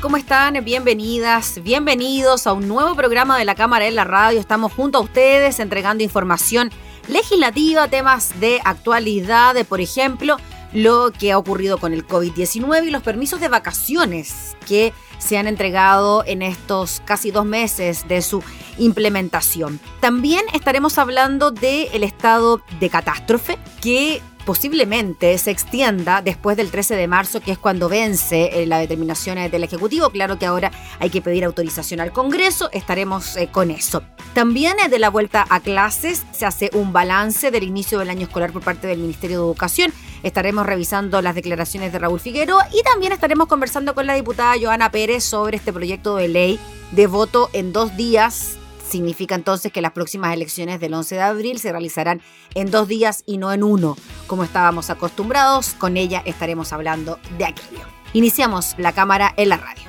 ¿Cómo están? Bienvenidas, bienvenidos a un nuevo programa de la Cámara en la Radio. Estamos junto a ustedes entregando información legislativa, temas de actualidad, de, por ejemplo, lo que ha ocurrido con el COVID-19 y los permisos de vacaciones que se han entregado en estos casi dos meses de su implementación. También estaremos hablando del estado de catástrofe que posiblemente se extienda después del 13 de marzo, que es cuando vence eh, la determinación del Ejecutivo. Claro que ahora hay que pedir autorización al Congreso, estaremos eh, con eso. También de la vuelta a clases se hace un balance del inicio del año escolar por parte del Ministerio de Educación. Estaremos revisando las declaraciones de Raúl Figueroa y también estaremos conversando con la diputada Joana Pérez sobre este proyecto de ley de voto en dos días Significa entonces que las próximas elecciones del 11 de abril se realizarán en dos días y no en uno, como estábamos acostumbrados. Con ella estaremos hablando de aquello. Iniciamos la cámara en la radio.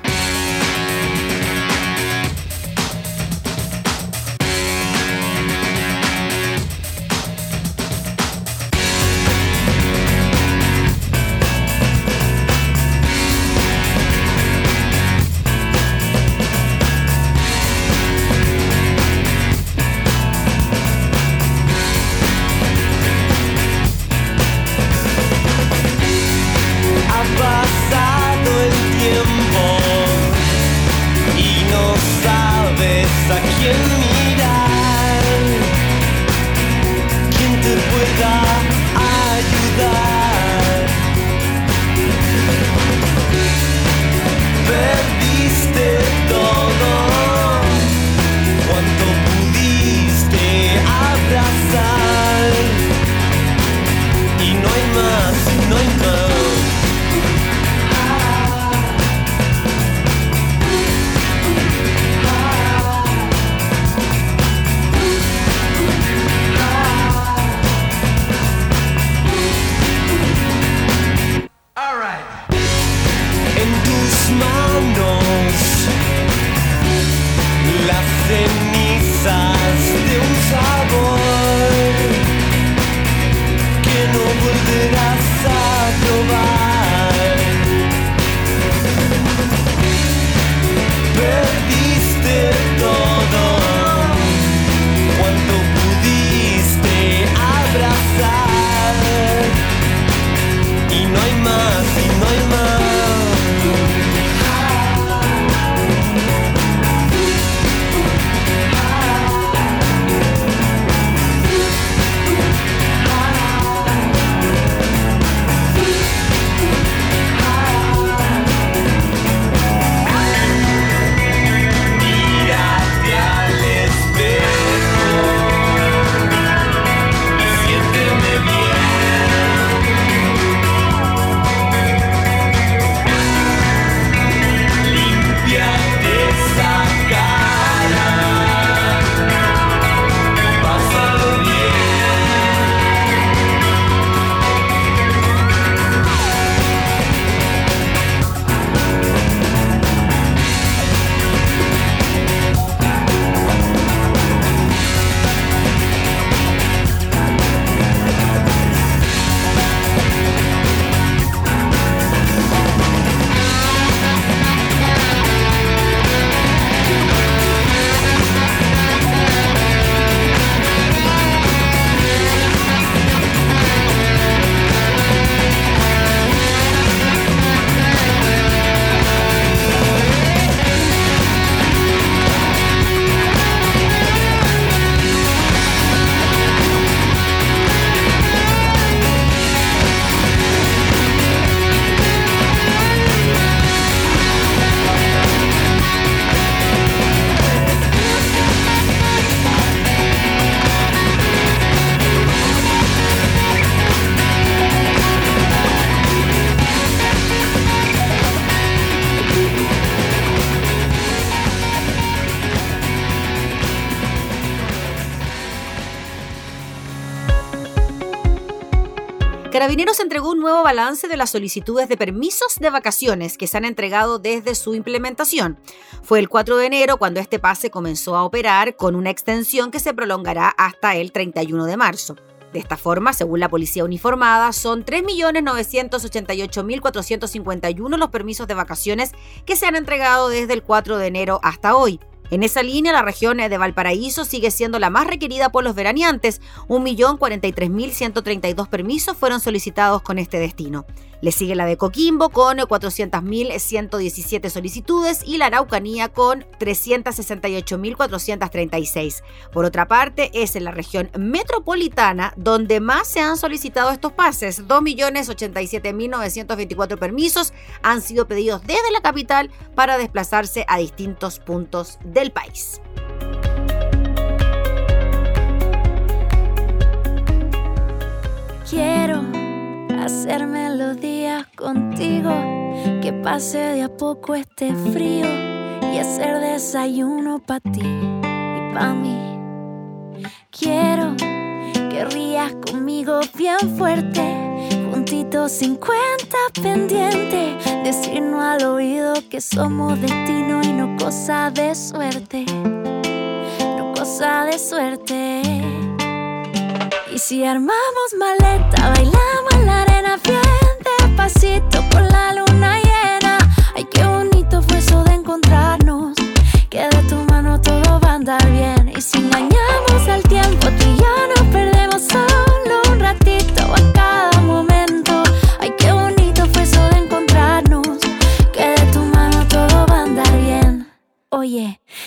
Carabineros entregó un nuevo balance de las solicitudes de permisos de vacaciones que se han entregado desde su implementación. Fue el 4 de enero cuando este pase comenzó a operar con una extensión que se prolongará hasta el 31 de marzo. De esta forma, según la policía uniformada, son 3.988.451 los permisos de vacaciones que se han entregado desde el 4 de enero hasta hoy. En esa línea, la región de Valparaíso sigue siendo la más requerida por los veraneantes. 1.043.132 permisos fueron solicitados con este destino. Le sigue la de Coquimbo con 400.117 solicitudes y la Araucanía con 368.436. Por otra parte, es en la región metropolitana donde más se han solicitado estos pases. 2.087.924 permisos han sido pedidos desde la capital para desplazarse a distintos puntos del país. Quiero hacerme los días contigo, que pase de a poco este frío y hacer desayuno para ti y para mí. Quiero que rías conmigo bien fuerte, juntito 50 pendiente, decirnos al oído que somos destino y no cosa de suerte, no cosa de suerte. Y si armamos maleta, bailamos en la arena bien despacito con la luna llena. Ay, qué bonito fue eso de encontrarnos. Que de tu mano todo va a andar bien. Y si engañamos al tiempo, tú y yo nos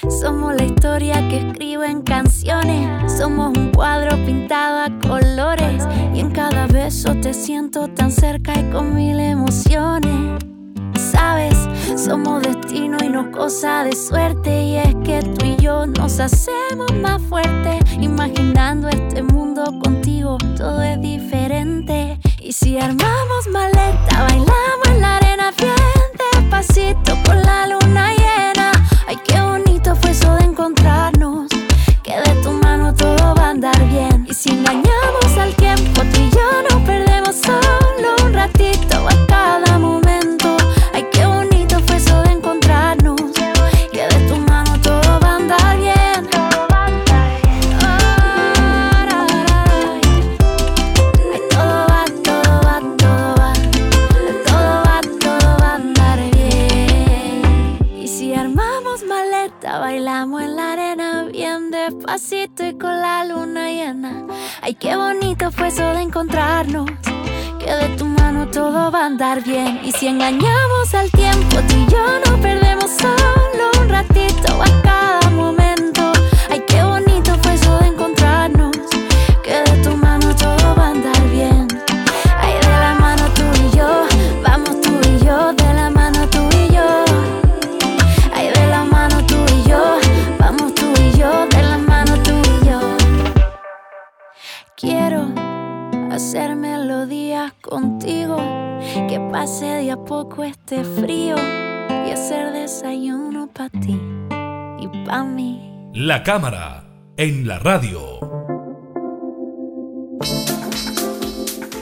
Somos la historia que escribo en canciones. Somos un cuadro pintado a colores. Y en cada beso te siento tan cerca y con mil emociones. Sabes, somos destino y no cosa de suerte. Y es que tú y yo nos hacemos más fuertes. Imaginando este mundo contigo, todo es diferente. Y si armamos maleta, bailamos en la arena bien despacito con la luna llena. Ay, qué bonito fue eso de encontrarnos. Que de tu mano todo va a andar bien. Y si engañamos al tiempo, tú y yo nos perdemos solo un ratito a cada momento. Todo va a andar bien. Y si engañamos al tiempo, tú y yo nos perdemos solo un ratito a frío y hacer desayuno para ti y para mí. La cámara en la radio.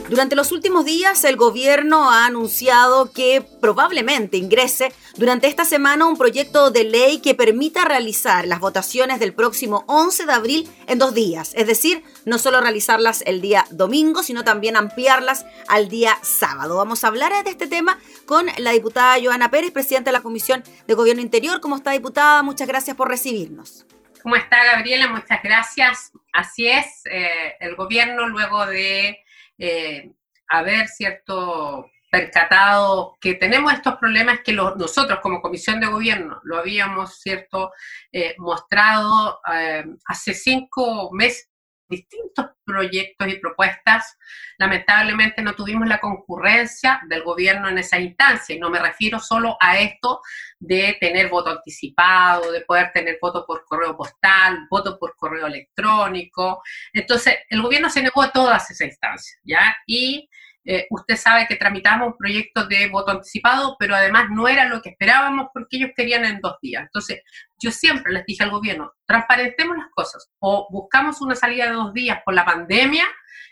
Durante los últimos días, el gobierno ha anunciado que probablemente ingrese durante esta semana un proyecto de ley que permita realizar las votaciones del próximo 11 de abril en dos días. Es decir, no solo realizarlas el día domingo, sino también ampliarlas al día sábado. Vamos a hablar de este tema con la diputada Joana Pérez, presidenta de la Comisión de Gobierno Interior. ¿Cómo está, diputada? Muchas gracias por recibirnos. ¿Cómo está, Gabriela? Muchas gracias. Así es, eh, el gobierno luego de eh, haber cierto percatado que tenemos estos problemas que los, nosotros como comisión de gobierno lo habíamos cierto eh, mostrado eh, hace cinco meses distintos proyectos y propuestas. Lamentablemente no tuvimos la concurrencia del gobierno en esa instancia y no me refiero solo a esto de tener voto anticipado, de poder tener voto por correo postal, voto por correo electrónico. Entonces, el gobierno se negó a todas esas instancias, ¿ya? Y eh, usted sabe que tramitamos un proyecto de voto anticipado, pero además no era lo que esperábamos porque ellos querían en dos días. Entonces, yo siempre les dije al gobierno, transparentemos las cosas, o buscamos una salida de dos días por la pandemia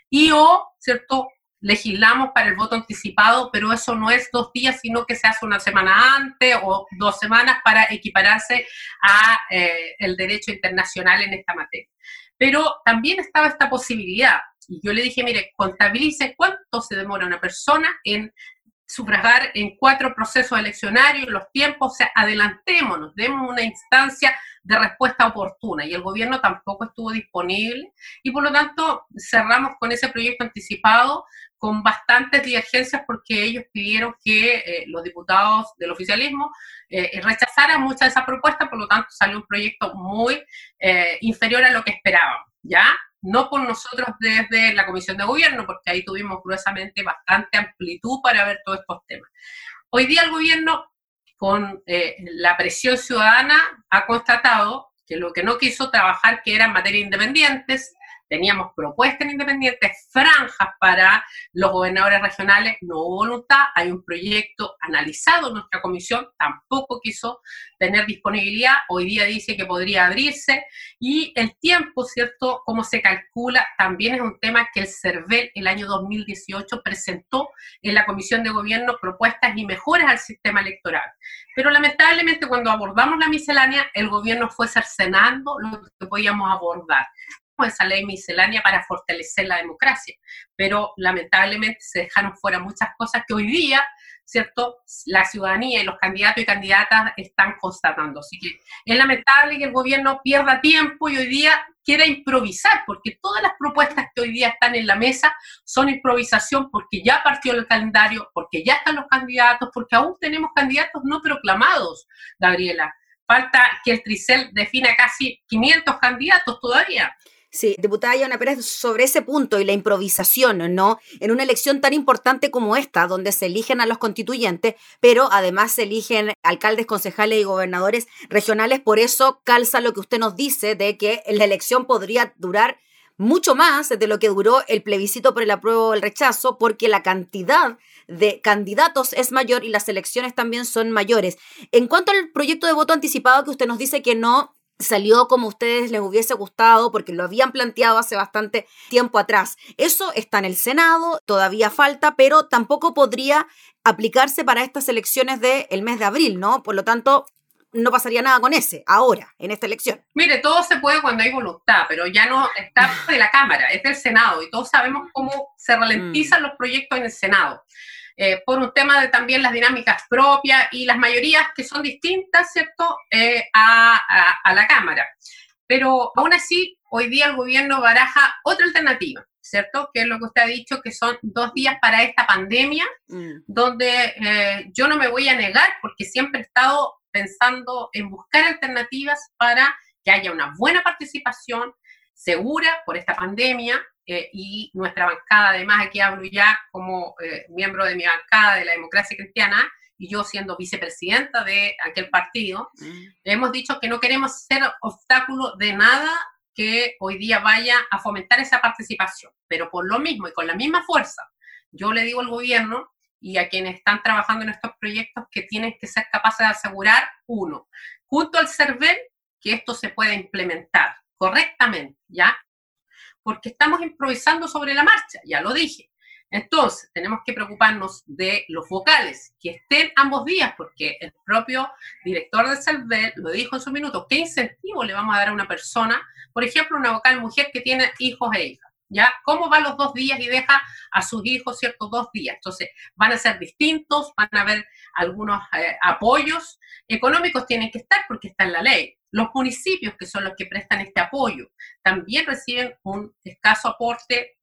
y o, ¿cierto? legislamos para el voto anticipado, pero eso no es dos días, sino que se hace una semana antes o dos semanas para equipararse a eh, el derecho internacional en esta materia. Pero también estaba esta posibilidad, y yo le dije, mire, contabilice cuánto se demora una persona en sufragar en cuatro procesos eleccionarios, los tiempos, o sea, adelantémonos, demos una instancia de respuesta oportuna y el gobierno tampoco estuvo disponible y por lo tanto cerramos con ese proyecto anticipado con bastantes divergencias porque ellos pidieron que eh, los diputados del oficialismo eh, rechazaran muchas de esas propuestas, por lo tanto salió un proyecto muy eh, inferior a lo que esperaban, ¿ya? No por nosotros desde la Comisión de Gobierno, porque ahí tuvimos gruesamente bastante amplitud para ver todos estos temas. Hoy día el gobierno, con eh, la presión ciudadana, ha constatado que lo que no quiso trabajar, que eran materias independientes, teníamos propuestas independientes, franjas para los gobernadores regionales, no hubo voluntad, hay un proyecto analizado en nuestra comisión, tampoco quiso tener disponibilidad, hoy día dice que podría abrirse, y el tiempo, ¿cierto?, cómo se calcula, también es un tema que el CERVEL el año 2018 presentó en la comisión de gobierno propuestas y mejoras al sistema electoral. Pero lamentablemente cuando abordamos la miscelánea, el gobierno fue cercenando lo que podíamos abordar esa ley miscelánea para fortalecer la democracia, pero lamentablemente se dejaron fuera muchas cosas que hoy día, ¿cierto? La ciudadanía y los candidatos y candidatas están constatando. Así que es lamentable que el gobierno pierda tiempo y hoy día quiera improvisar, porque todas las propuestas que hoy día están en la mesa son improvisación porque ya partió el calendario, porque ya están los candidatos, porque aún tenemos candidatos no proclamados, Gabriela. Falta que el Tricel defina casi 500 candidatos todavía. Sí, diputada Yana Pérez, sobre ese punto y la improvisación, ¿no? En una elección tan importante como esta, donde se eligen a los constituyentes, pero además se eligen alcaldes, concejales y gobernadores regionales, por eso calza lo que usted nos dice de que la elección podría durar mucho más de lo que duró el plebiscito por el apruebo o el rechazo, porque la cantidad de candidatos es mayor y las elecciones también son mayores. En cuanto al proyecto de voto anticipado que usted nos dice que no salió como a ustedes les hubiese gustado porque lo habían planteado hace bastante tiempo atrás. Eso está en el Senado, todavía falta, pero tampoco podría aplicarse para estas elecciones del mes de abril, ¿no? Por lo tanto, no pasaría nada con ese ahora, en esta elección. Mire, todo se puede cuando hay voluntad, pero ya no está de la Cámara, es del Senado y todos sabemos cómo se ralentizan mm. los proyectos en el Senado. Eh, por un tema de también las dinámicas propias y las mayorías que son distintas, ¿cierto?, eh, a, la Cámara. Pero aún así, hoy día el gobierno baraja otra alternativa, ¿cierto? Que es lo que usted ha dicho, que son dos días para esta pandemia, mm. donde eh, yo no me voy a negar, porque siempre he estado pensando en buscar alternativas para que haya una buena participación segura por esta pandemia, eh, y nuestra bancada, además aquí hablo ya como eh, miembro de mi bancada de la democracia cristiana y yo siendo vicepresidenta de aquel partido, mm. hemos dicho que no queremos ser obstáculo de nada que hoy día vaya a fomentar esa participación, pero por lo mismo y con la misma fuerza, yo le digo al gobierno y a quienes están trabajando en estos proyectos que tienen que ser capaces de asegurar, uno, junto al CERVEL, que esto se pueda implementar correctamente, ¿ya? Porque estamos improvisando sobre la marcha, ya lo dije. Entonces, tenemos que preocuparnos de los vocales, que estén ambos días, porque el propio director de CELVEL lo dijo en su minuto, ¿qué incentivo le vamos a dar a una persona, por ejemplo, una vocal mujer que tiene hijos e hijas? ¿Ya? ¿Cómo va los dos días y deja a sus hijos, ciertos dos días? Entonces, van a ser distintos, van a haber algunos eh, apoyos económicos, tienen que estar porque está en la ley. Los municipios, que son los que prestan este apoyo, también reciben un escaso aporte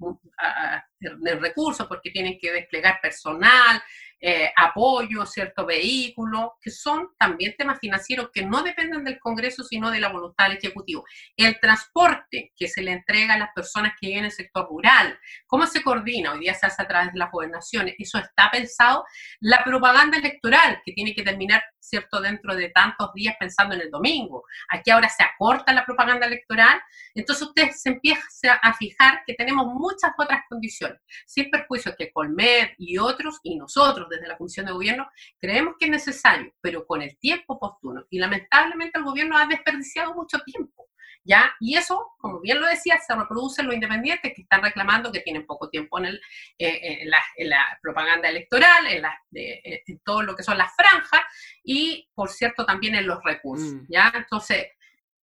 de recursos porque tienen que desplegar personal, eh, apoyo, cierto vehículo, que son también temas financieros que no dependen del Congreso, sino de la voluntad del Ejecutivo. El transporte que se le entrega a las personas que viven en el sector rural, cómo se coordina, hoy día se hace a través de las gobernaciones, eso está pensado. La propaganda electoral, que tiene que terminar, cierto, dentro de tantos días pensando en el domingo. Aquí ahora se acorta la propaganda electoral, entonces usted se empieza a fijar que tenemos muchas otras condiciones, sin perjuicio que Colmed y otros, y nosotros desde la Comisión de Gobierno, creemos que es necesario, pero con el tiempo oportuno. Y lamentablemente el gobierno ha desperdiciado mucho tiempo ¿ya? Y eso, como bien lo decía, se reproduce en los independientes que están reclamando que tienen poco tiempo en, el, eh, en, la, propaganda electoral, en, en, todo lo que son las franjas y, por cierto, también en los recursos, mm. ¿ya? Entonces,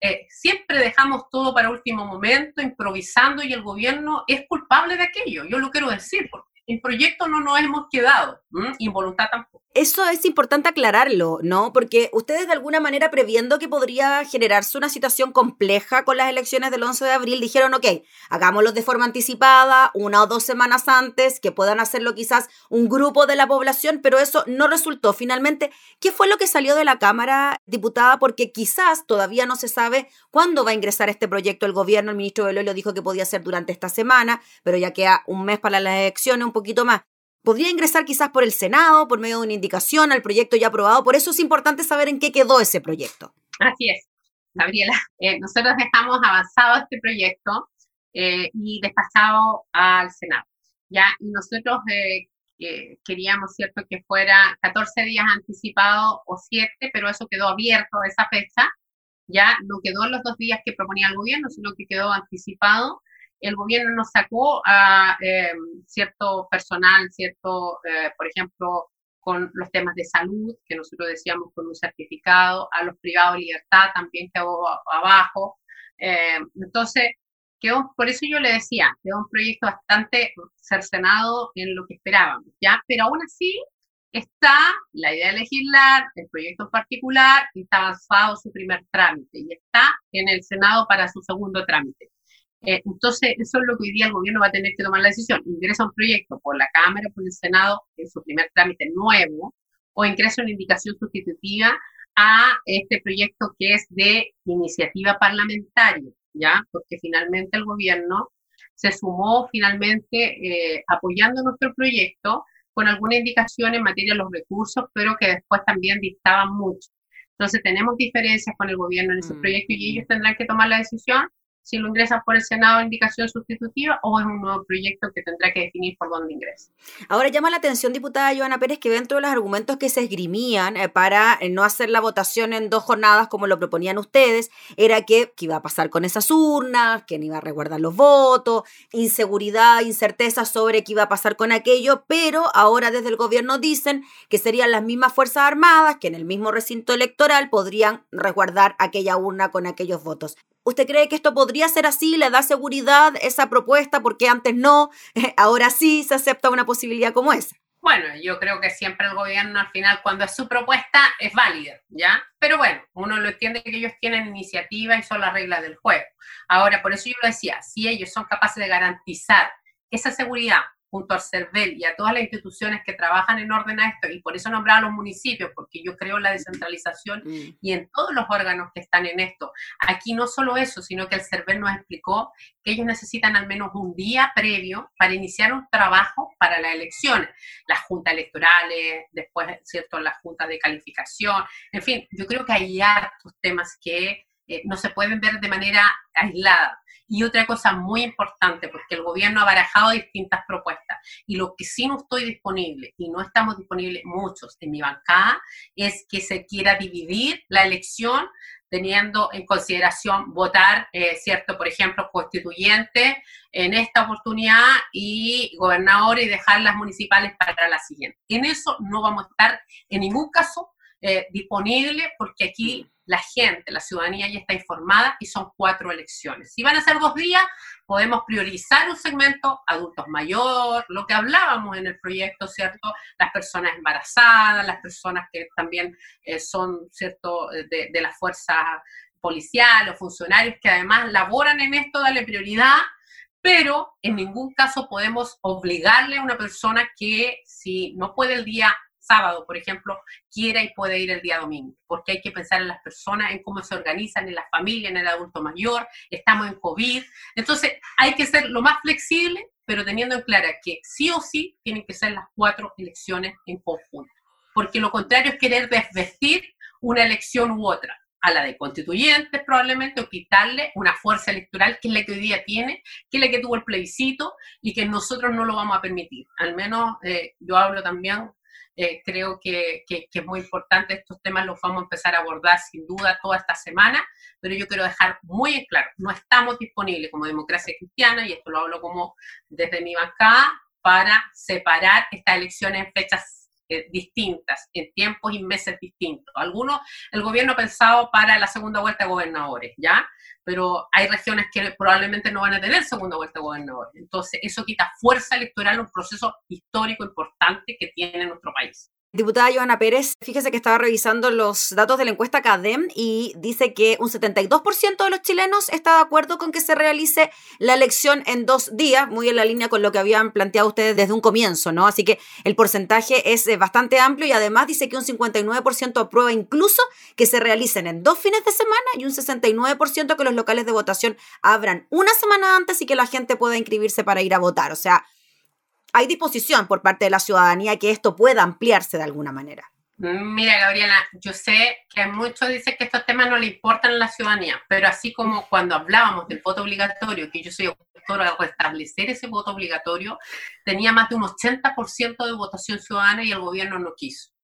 eh, siempre dejamos todo para último momento, improvisando y el gobierno es culpable de aquello. Yo lo quiero decir, porque el proyecto no nos hemos quedado, involuntad tampoco. Eso es importante aclararlo, ¿no? Porque ustedes de alguna manera previendo que podría generarse una situación compleja con las elecciones del 11 de abril, dijeron, ok, hagámoslo de forma anticipada, una o dos semanas antes, que puedan hacerlo quizás un grupo de la población, pero eso no resultó. Finalmente, ¿qué fue lo que salió de la Cámara, diputada? Porque quizás todavía no se sabe cuándo va a ingresar este proyecto el gobierno. El ministro lo dijo que podía ser durante esta semana, pero ya queda un mes para las elecciones, un poquito más podría ingresar quizás por el Senado, por medio de una indicación al proyecto ya aprobado. Por eso es importante saber en qué quedó ese proyecto. Así es, Gabriela. Eh, nosotros dejamos avanzado este proyecto eh, y despachado al Senado. Ya, y nosotros eh, queríamos, ¿cierto?, que fuera 14 días anticipado o 7, pero eso quedó abierto a esa fecha. Ya no quedó en los dos días que proponía el gobierno, sino que quedó anticipado el gobierno nos sacó a eh, cierto personal, cierto, eh, por ejemplo, con los temas de salud, que nosotros decíamos con un certificado, a los privados de libertad también quedó abajo. Eh, entonces, quedó, por eso yo le decía, quedó un proyecto bastante cercenado en lo que esperábamos, ¿ya? Pero aún así está la idea de legislar, el proyecto en particular, está avanzado su primer trámite y está en el Senado para su segundo trámite. Eh, entonces, eso es lo que hoy día el gobierno va a tener que tomar la decisión. Ingresa un proyecto por la Cámara por el Senado en su primer trámite nuevo o ingresa una indicación sustitutiva a este proyecto que es de iniciativa parlamentaria, ¿ya? Porque finalmente el gobierno se sumó finalmente eh, apoyando nuestro proyecto con alguna indicación en materia de los recursos, pero que después también dictaban mucho. Entonces tenemos diferencias con el gobierno en ese mm. proyecto y ellos tendrán que tomar la decisión si lo ingresa por el Senado indicación sustitutiva o es un nuevo proyecto que tendrá que definir por dónde ingresa. Ahora llama la atención, diputada Joana Pérez, que dentro de los argumentos que se esgrimían eh, para eh, no hacer la votación en dos jornadas como lo proponían ustedes, era que qué iba a pasar con esas urnas, quién iba a resguardar los votos, inseguridad, incerteza sobre qué iba a pasar con aquello, pero ahora desde el gobierno dicen que serían las mismas Fuerzas Armadas que en el mismo recinto electoral podrían resguardar aquella urna con aquellos votos. ¿Usted cree que esto podría ser así? ¿Le da seguridad esa propuesta? Porque antes no, ahora sí se acepta una posibilidad como esa. Bueno, yo creo que siempre el gobierno al final cuando es su propuesta es válida, ¿ya? Pero bueno, uno lo entiende que ellos tienen iniciativa y son las reglas del juego. Ahora, por eso yo lo decía, si ellos son capaces de garantizar esa seguridad junto al CERVEL y a todas las instituciones que trabajan en orden a esto, y por eso nombraba a los municipios, porque yo creo en la descentralización mm. y en todos los órganos que están en esto. Aquí no solo eso, sino que el CERVEL nos explicó que ellos necesitan al menos un día previo para iniciar un trabajo para las elecciones, las juntas electorales, después, ¿cierto?, las juntas de calificación, en fin, yo creo que hay hartos temas que eh, no se pueden ver de manera aislada. Y otra cosa muy importante, porque el gobierno ha barajado distintas propuestas y lo que sí no estoy disponible y no estamos disponibles muchos en mi bancada es que se quiera dividir la elección teniendo en consideración votar, eh, ¿cierto? Por ejemplo, constituyente en esta oportunidad y gobernador y dejar las municipales para la siguiente. En eso no vamos a estar en ningún caso eh, disponible porque aquí la gente, la ciudadanía ya está informada y son cuatro elecciones. Si van a ser dos días, podemos priorizar un segmento adultos mayores, lo que hablábamos en el proyecto, ¿cierto? Las personas embarazadas, las personas que también eh, son, ¿cierto?, de, de las fuerzas policiales o funcionarios que además laboran en esto, darle prioridad pero en ningún caso podemos obligarle a una persona que si no puede el día sábado, por ejemplo, quiera y puede ir el día domingo, porque hay que pensar en las personas, en cómo se organizan, en la familia, en el adulto mayor, estamos en COVID. Entonces, hay que ser lo más flexible, pero teniendo en clara que sí o sí tienen que ser las cuatro elecciones en conjunto, porque lo contrario es querer desvestir una elección u otra a la de constituyentes probablemente, o quitarle una fuerza electoral que es la que hoy día tiene, que es la que tuvo el plebiscito y que nosotros no lo vamos a permitir. Al menos eh, yo hablo también eh, creo que, que, es muy importante. Estos temas los vamos a empezar a abordar sin duda toda esta semana, pero yo quiero dejar muy en claro, no estamos disponibles como democracia cristiana, y esto lo hablo como desde mi bancada, para separar estas elecciones en fechas eh, distintas, en tiempos y meses distintos. Algunos, el gobierno ha pensado para la segunda vuelta de gobernadores, ¿ya? Pero hay regiones que probablemente no van a tener segunda vuelta de gobernadores. Entonces, eso quita fuerza electoral, un proceso histórico importante que tiene nuestro país. Diputada Joana Pérez, fíjese que estaba revisando los datos de la encuesta CADEM y dice que un 72% de los chilenos está de acuerdo con que se realice la elección en dos días, muy en la línea con lo que habían planteado ustedes desde un comienzo, ¿no? Así que el porcentaje es eh, bastante amplio y además dice que un 59% aprueba incluso que se realicen en dos fines de semana y un 69% que los locales de votación abran una semana antes y que la gente pueda inscribirse para ir a votar. O sea, hay disposición por parte de la ciudadanía que esto pueda ampliarse de alguna manera. Mira, Gabriela, yo sé que muchos dicen que estos temas no le importan a la ciudadanía, pero así como cuando hablábamos del voto obligatorio, que yo soy autora de restablecer ese voto obligatorio, tenía más de un 80% de votación ciudadana y el gobierno no quiso.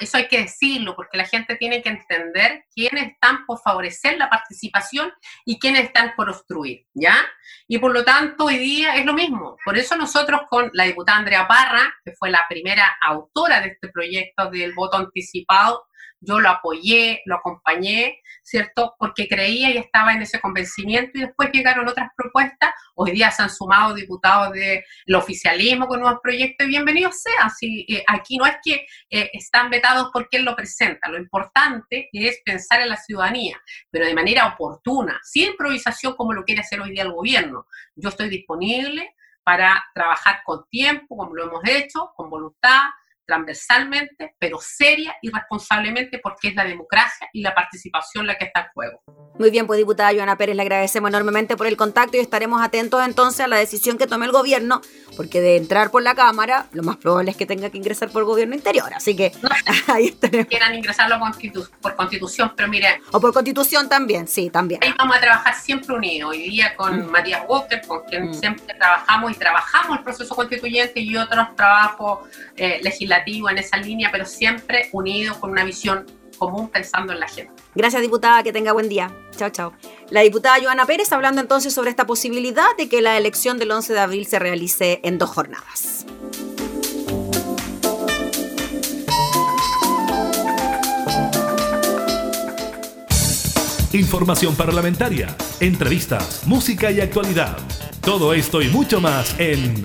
Eso hay que decirlo porque la gente tiene que entender quiénes están por favorecer la participación y quiénes están por obstruir, ¿ya? Y por lo tanto, hoy día es lo mismo. Por eso nosotros con la diputada Andrea Parra, que fue la primera autora de este proyecto del voto anticipado, yo lo apoyé, lo acompañé, ¿cierto? Porque creía y estaba en ese convencimiento y después llegaron otras propuestas. Hoy día se han sumado diputados del oficialismo con nuevos proyectos y bienvenidos sean. Si, eh, aquí no es que eh, están vetados porque él lo presenta, lo importante es pensar en la ciudadanía, pero de manera oportuna, sin improvisación como lo quiere hacer hoy día el gobierno. Yo estoy disponible para trabajar con tiempo, como lo hemos hecho, con voluntad, transversalmente, pero seria y responsablemente porque es la democracia y la participación la que está en juego. Muy bien, pues diputada Joana Pérez, le agradecemos enormemente por el contacto y estaremos atentos entonces a la decisión que tome el gobierno, porque de entrar por la Cámara, lo más probable es que tenga que ingresar por gobierno interior, así que ahí estaremos. Quieran ingresarlo por constitución, pero mire... O por constitución también, sí, también. Ahí vamos a trabajar siempre unidos, hoy día con mm. Matías Walker, con quien mm. siempre trabajamos y trabajamos el proceso constituyente y otros trabajos eh, legislativos en esa línea, pero siempre unido con una visión común pensando en la gente. Gracias, diputada, que tenga buen día. Chao, chao. La diputada Joana Pérez hablando entonces sobre esta posibilidad de que la elección del 11 de abril se realice en dos jornadas. Información parlamentaria, entrevistas, música y actualidad. Todo esto y mucho más en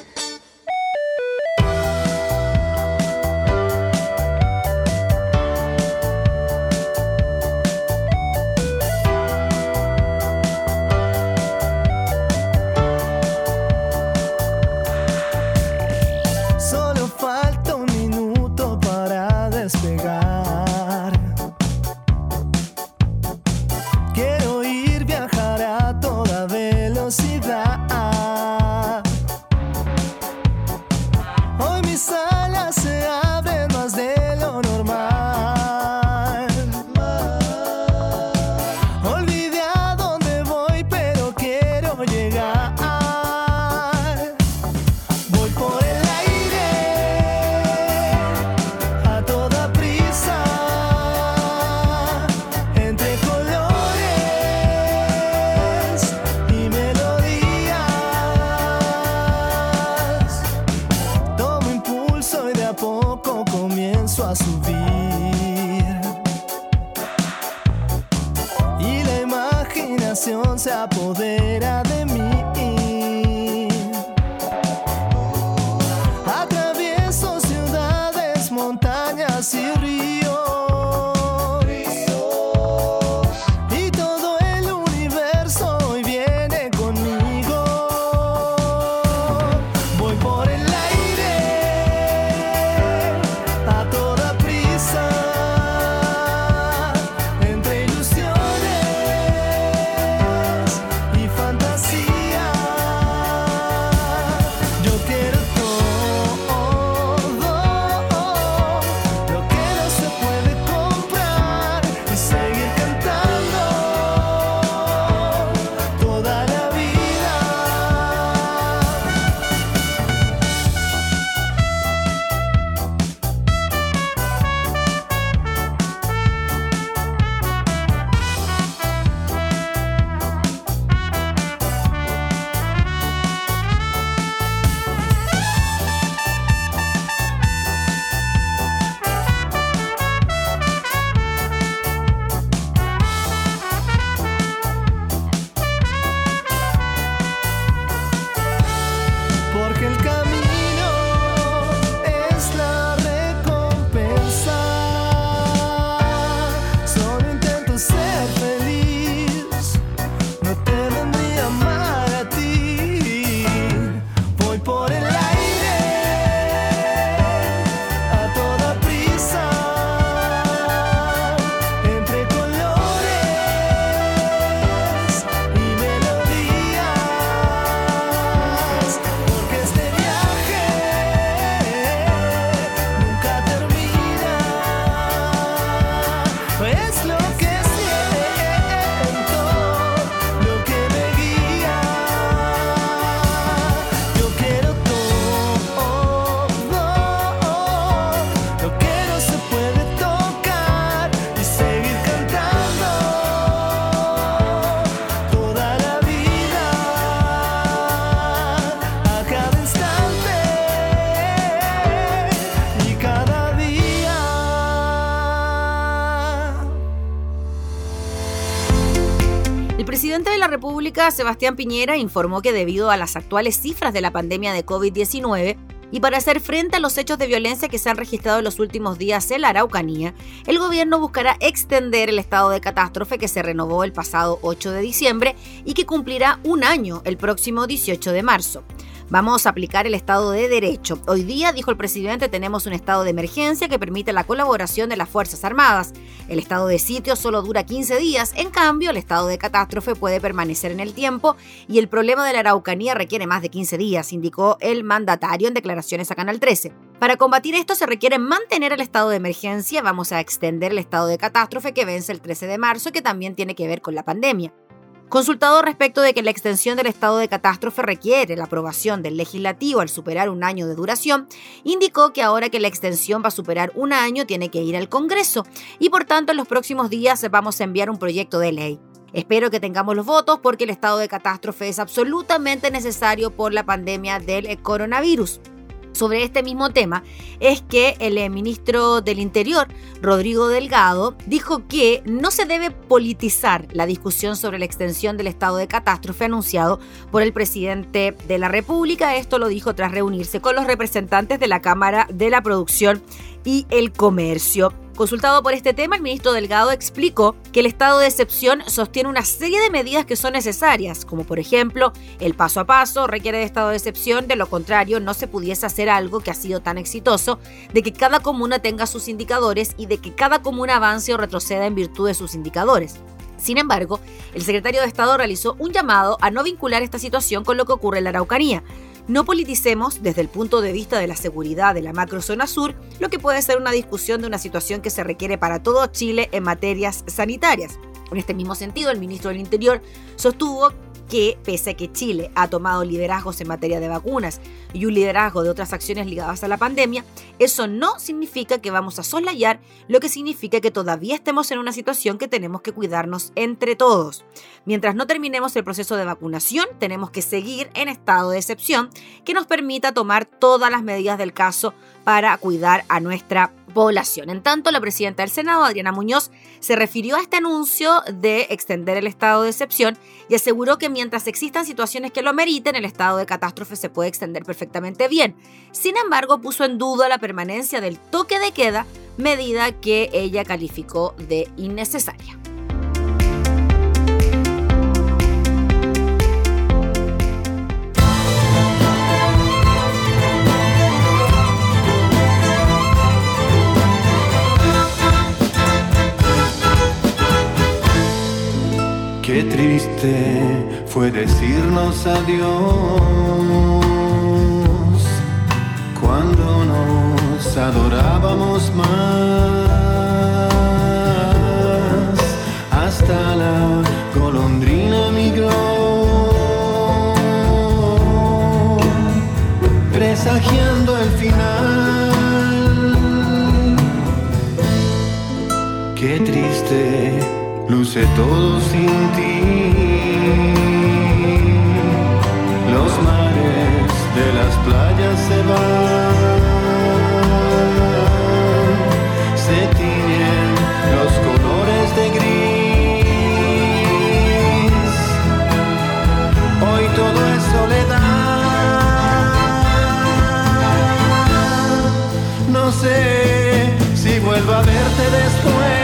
Sebastián Piñera, informó que debido a las actuales cifras de la pandemia de COVID-19, y para hacer frente a los hechos de violencia que se han registrado en los últimos días en la Araucanía, el gobierno buscará extender el estado de catástrofe que se renovó el pasado 8 de diciembre y que cumplirá un año el próximo 18 de marzo. Vamos a aplicar el Estado de Derecho. Hoy día, dijo el presidente, tenemos un estado de emergencia que permite la colaboración de las Fuerzas Armadas. El estado de sitio solo dura 15 días, en cambio, el estado de catástrofe puede permanecer en el tiempo y el problema de la Araucanía requiere más de 15 días, indicó el mandatario en declaraciones a Canal 13. Para combatir esto se requiere mantener el estado de emergencia, vamos a extender el estado de catástrofe que vence el 13 de marzo, que también tiene que ver con la pandemia. Consultado respecto de que la extensión del estado de catástrofe requiere la aprobación del legislativo al superar un año de duración, indicó que ahora que la extensión va a superar un año tiene que ir al Congreso y por tanto en los próximos días vamos a enviar un proyecto de ley. Espero que tengamos los votos porque el estado de catástrofe es absolutamente necesario por la pandemia del coronavirus sobre este mismo tema es que el eh, ministro del Interior, Rodrigo Delgado, dijo que no se debe politizar la discusión sobre la extensión del estado de catástrofe anunciado por el presidente de la República. Esto lo dijo tras reunirse con los representantes de la Cámara de la Producción y el Comercio. Consultado por este tema, el ministro Delgado explicó que el estado de excepción sostiene una serie de medidas que son necesarias, como por ejemplo el paso a paso requiere de estado de excepción, de lo contrario no se pudiese hacer algo que ha sido tan exitoso, de que cada comuna tenga sus indicadores y de que cada comuna avance o retroceda en virtud de sus indicadores. Sin embargo, el secretario de Estado realizó un llamado a no vincular esta situación con lo que ocurre en la Araucanía, no politicemos desde el punto de vista de la seguridad de la macrozona sur lo que puede ser una discusión de una situación que se requiere para todo Chile en materias sanitarias. En este mismo sentido, el ministro del Interior sostuvo que, pese a que Chile ha tomado liderazgos en materia de vacunas y un liderazgo de otras acciones ligadas a la pandemia, eso no significa que vamos a soslayar, lo que significa que todavía estemos en una situación que tenemos que cuidarnos entre todos. Mientras no terminemos el proceso de vacunación, tenemos que seguir en estado de excepción que nos permita tomar todas las medidas del caso para cuidar a nuestra población. En tanto, la presidenta del Senado, Adriana Muñoz, se refirió a este anuncio de extender el estado de excepción y aseguró que mientras existan situaciones que lo meriten, el estado de catástrofe se puede extender perfectamente bien. Sin embargo, puso en duda la permanencia del toque de queda, medida que ella calificó de innecesaria. Qué triste fue decirnos adiós cuando nos adorábamos más. Hasta la luce todo sin ti. Los mares de las playas se van, se tiñen los colores de gris. Hoy todo es soledad. No sé si vuelvo a verte después.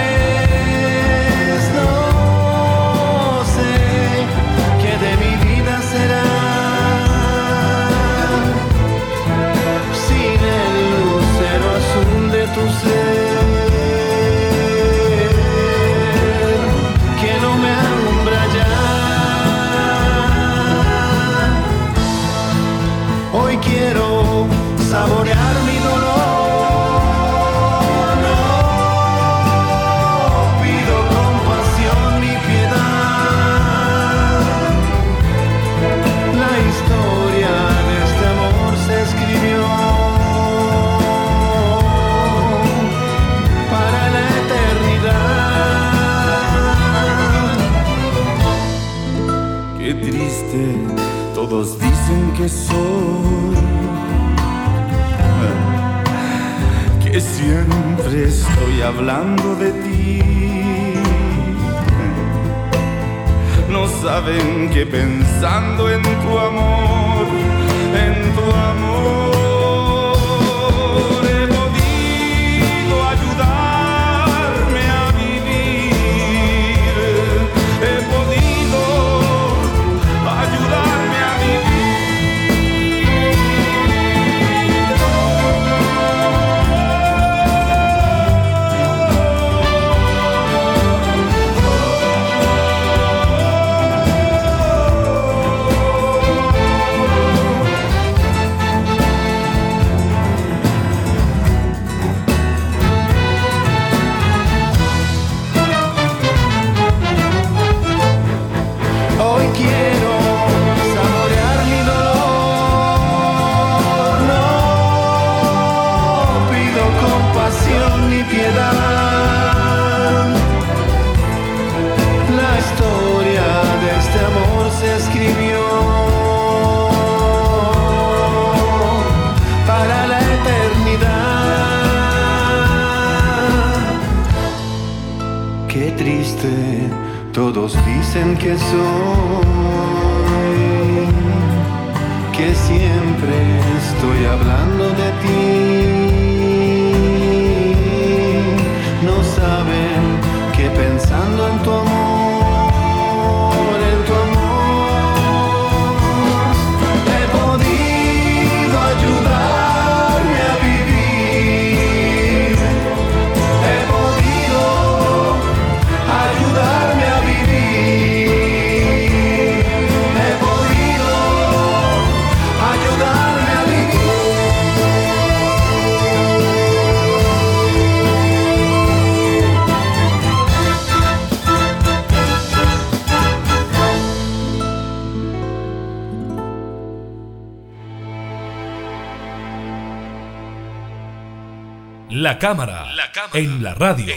La cámara, en, la radio.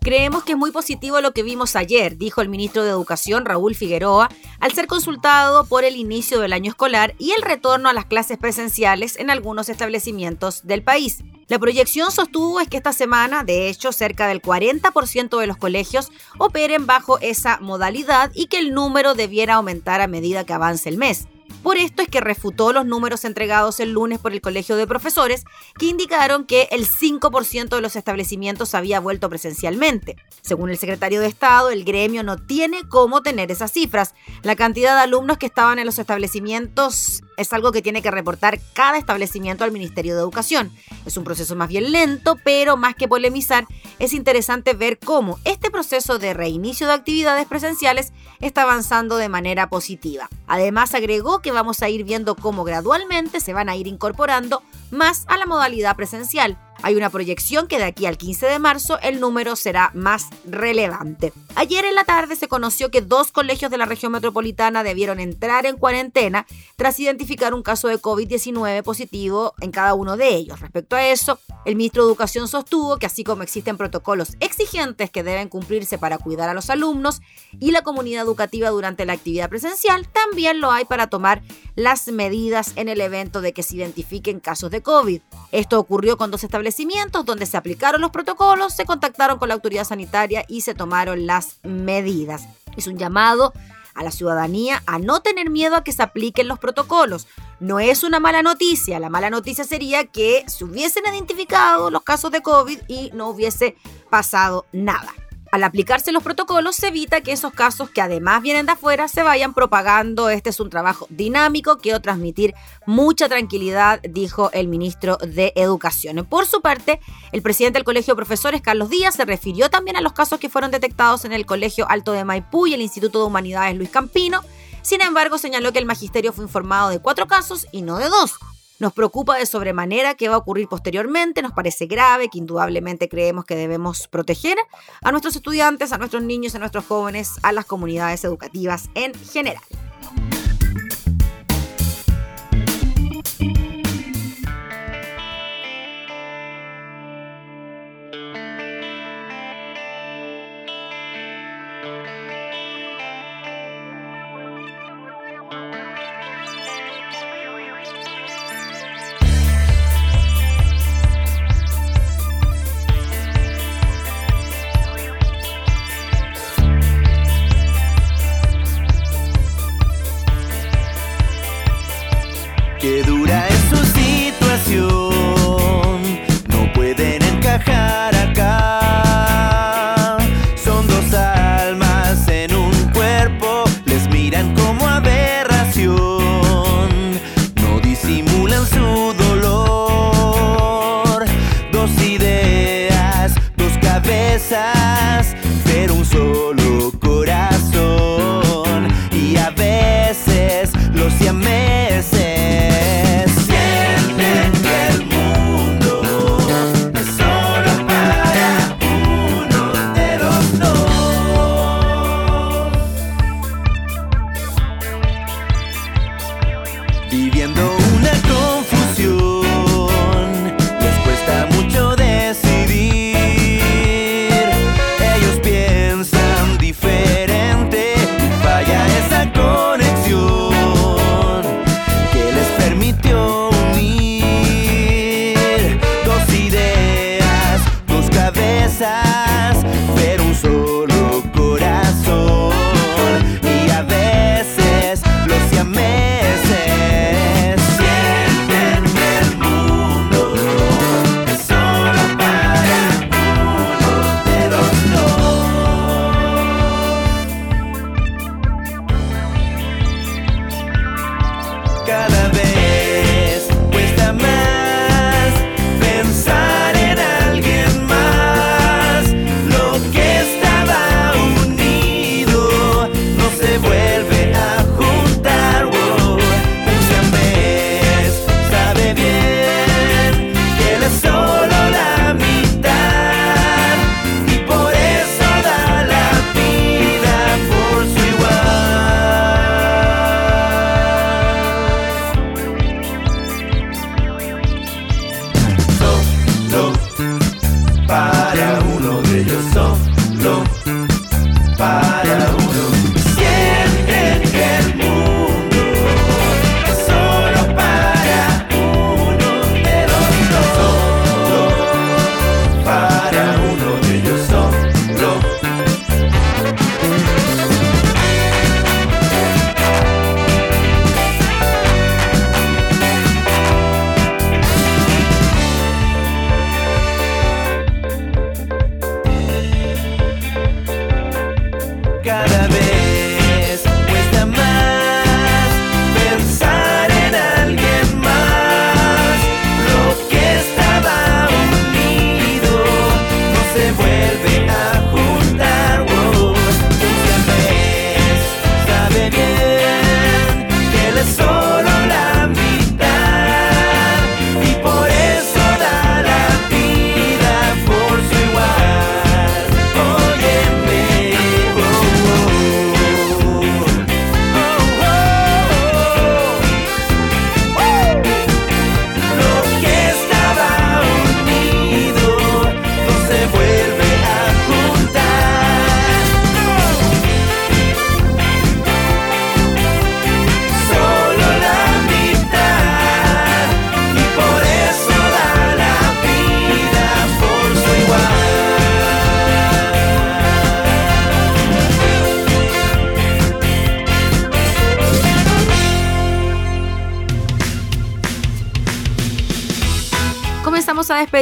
Creemos que es muy positivo lo que vimos ayer, dijo el ministro de Educación Raúl Figueroa, al ser consultado por el inicio del año escolar y el retorno a las clases presenciales en algunos establecimientos del país. La proyección sostuvo es que esta semana, de hecho, cerca del 40% de los colegios operen bajo esa modalidad y que el número debiera aumentar a medida que avance el mes. Por esto es que refutó los números entregados el lunes por el Colegio de Profesores, que indicaron que el 5% de los establecimientos había vuelto presencialmente. Según el secretario de Estado, el gremio no tiene cómo tener esas cifras. La cantidad de alumnos que estaban en los establecimientos es algo que tiene que reportar cada establecimiento al Ministerio de Educación. Es un proceso más bien lento, pero más que polemizar, es interesante ver cómo este proceso de reinicio de actividades presenciales está avanzando de manera positiva. Además, agregó que vamos a ir viendo cómo gradualmente se van a ir incorporando más a la modalidad presencial hay una proyección que de aquí al 15 de marzo el número será más relevante. Ayer en la tarde se conoció que dos colegios de la región metropolitana debieron entrar en cuarentena tras identificar un caso de COVID-19 positivo en cada uno de ellos. Respecto a eso, el ministro de Educación sostuvo que así como existen protocolos exigentes que deben cumplirse para cuidar a los alumnos y la comunidad educativa durante la actividad presencial, también lo hay para tomar las medidas en el evento de que se identifiquen casos de COVID. Esto ocurrió con dos establecimientos donde se aplicaron los protocolos, se contactaron con la autoridad sanitaria y se tomaron las medidas. Es un llamado a la ciudadanía a no tener miedo a que se apliquen los protocolos. No es una mala noticia, la mala noticia sería que se hubiesen identificado los casos de COVID y no hubiese pasado nada. Al aplicarse los protocolos se evita que esos casos que además vienen de afuera se vayan propagando. Este es un trabajo dinámico, quiero transmitir mucha tranquilidad, dijo el ministro de Educación. Por su parte, el presidente del Colegio de Profesores, Carlos Díaz, se refirió también a los casos que fueron detectados en el Colegio Alto de Maipú y el Instituto de Humanidades Luis Campino. Sin embargo, señaló que el magisterio fue informado de cuatro casos y no de dos. Nos preocupa de sobremanera qué va a ocurrir posteriormente, nos parece grave, que indudablemente creemos que debemos proteger a nuestros estudiantes, a nuestros niños, a nuestros jóvenes, a las comunidades educativas en general. viviendo.